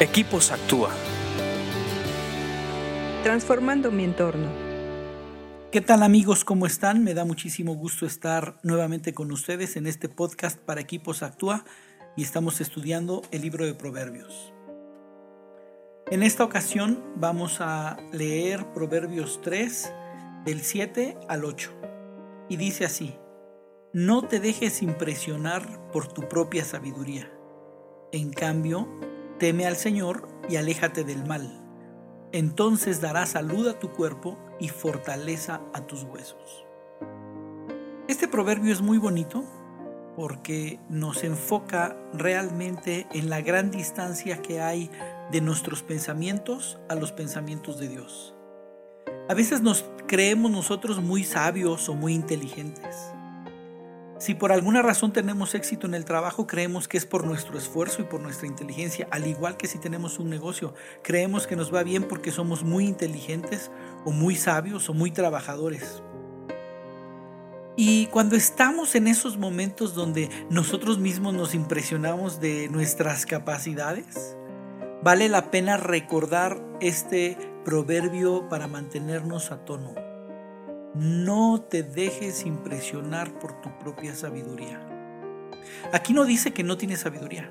Equipos Actúa. Transformando mi entorno. ¿Qué tal amigos? ¿Cómo están? Me da muchísimo gusto estar nuevamente con ustedes en este podcast para Equipos Actúa y estamos estudiando el libro de Proverbios. En esta ocasión vamos a leer Proverbios 3 del 7 al 8 y dice así, no te dejes impresionar por tu propia sabiduría. En cambio, Teme al Señor y aléjate del mal. Entonces dará salud a tu cuerpo y fortaleza a tus huesos. Este proverbio es muy bonito porque nos enfoca realmente en la gran distancia que hay de nuestros pensamientos a los pensamientos de Dios. A veces nos creemos nosotros muy sabios o muy inteligentes. Si por alguna razón tenemos éxito en el trabajo, creemos que es por nuestro esfuerzo y por nuestra inteligencia, al igual que si tenemos un negocio, creemos que nos va bien porque somos muy inteligentes o muy sabios o muy trabajadores. Y cuando estamos en esos momentos donde nosotros mismos nos impresionamos de nuestras capacidades, vale la pena recordar este proverbio para mantenernos a tono. No te dejes impresionar por tu propia sabiduría. Aquí no dice que no tienes sabiduría.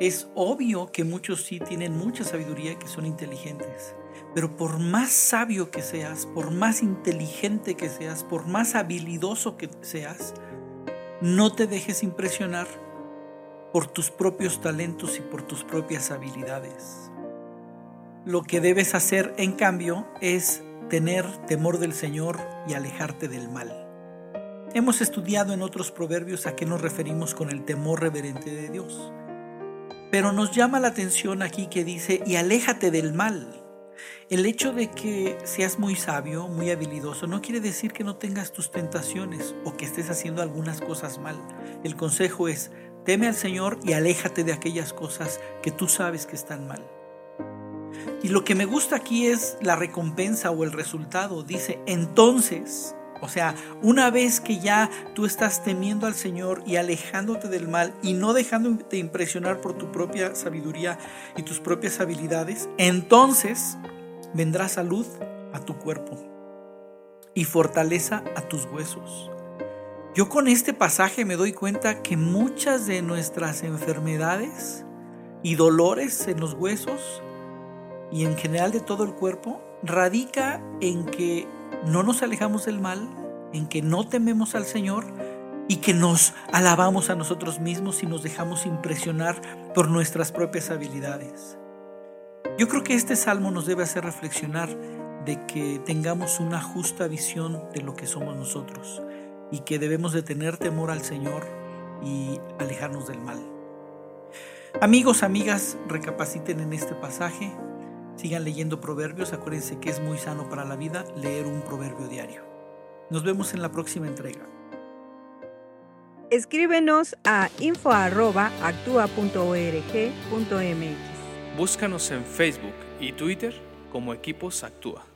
Es obvio que muchos sí tienen mucha sabiduría, que son inteligentes. Pero por más sabio que seas, por más inteligente que seas, por más habilidoso que seas, no te dejes impresionar por tus propios talentos y por tus propias habilidades. Lo que debes hacer, en cambio, es tener temor del Señor y alejarte del mal. Hemos estudiado en otros proverbios a qué nos referimos con el temor reverente de Dios. Pero nos llama la atención aquí que dice, y aléjate del mal. El hecho de que seas muy sabio, muy habilidoso, no quiere decir que no tengas tus tentaciones o que estés haciendo algunas cosas mal. El consejo es, teme al Señor y aléjate de aquellas cosas que tú sabes que están mal. Y lo que me gusta aquí es la recompensa o el resultado. Dice, entonces, o sea, una vez que ya tú estás temiendo al Señor y alejándote del mal y no dejándote impresionar por tu propia sabiduría y tus propias habilidades, entonces vendrá salud a tu cuerpo y fortaleza a tus huesos. Yo con este pasaje me doy cuenta que muchas de nuestras enfermedades y dolores en los huesos y en general de todo el cuerpo radica en que no nos alejamos del mal, en que no tememos al Señor y que nos alabamos a nosotros mismos y nos dejamos impresionar por nuestras propias habilidades. Yo creo que este salmo nos debe hacer reflexionar de que tengamos una justa visión de lo que somos nosotros y que debemos de tener temor al Señor y alejarnos del mal. Amigos, amigas, recapaciten en este pasaje, Sigan leyendo proverbios, acuérdense que es muy sano para la vida leer un proverbio diario. Nos vemos en la próxima entrega. Escríbenos a info.actua.org.mx. Búscanos en Facebook y Twitter como Equipos Actúa.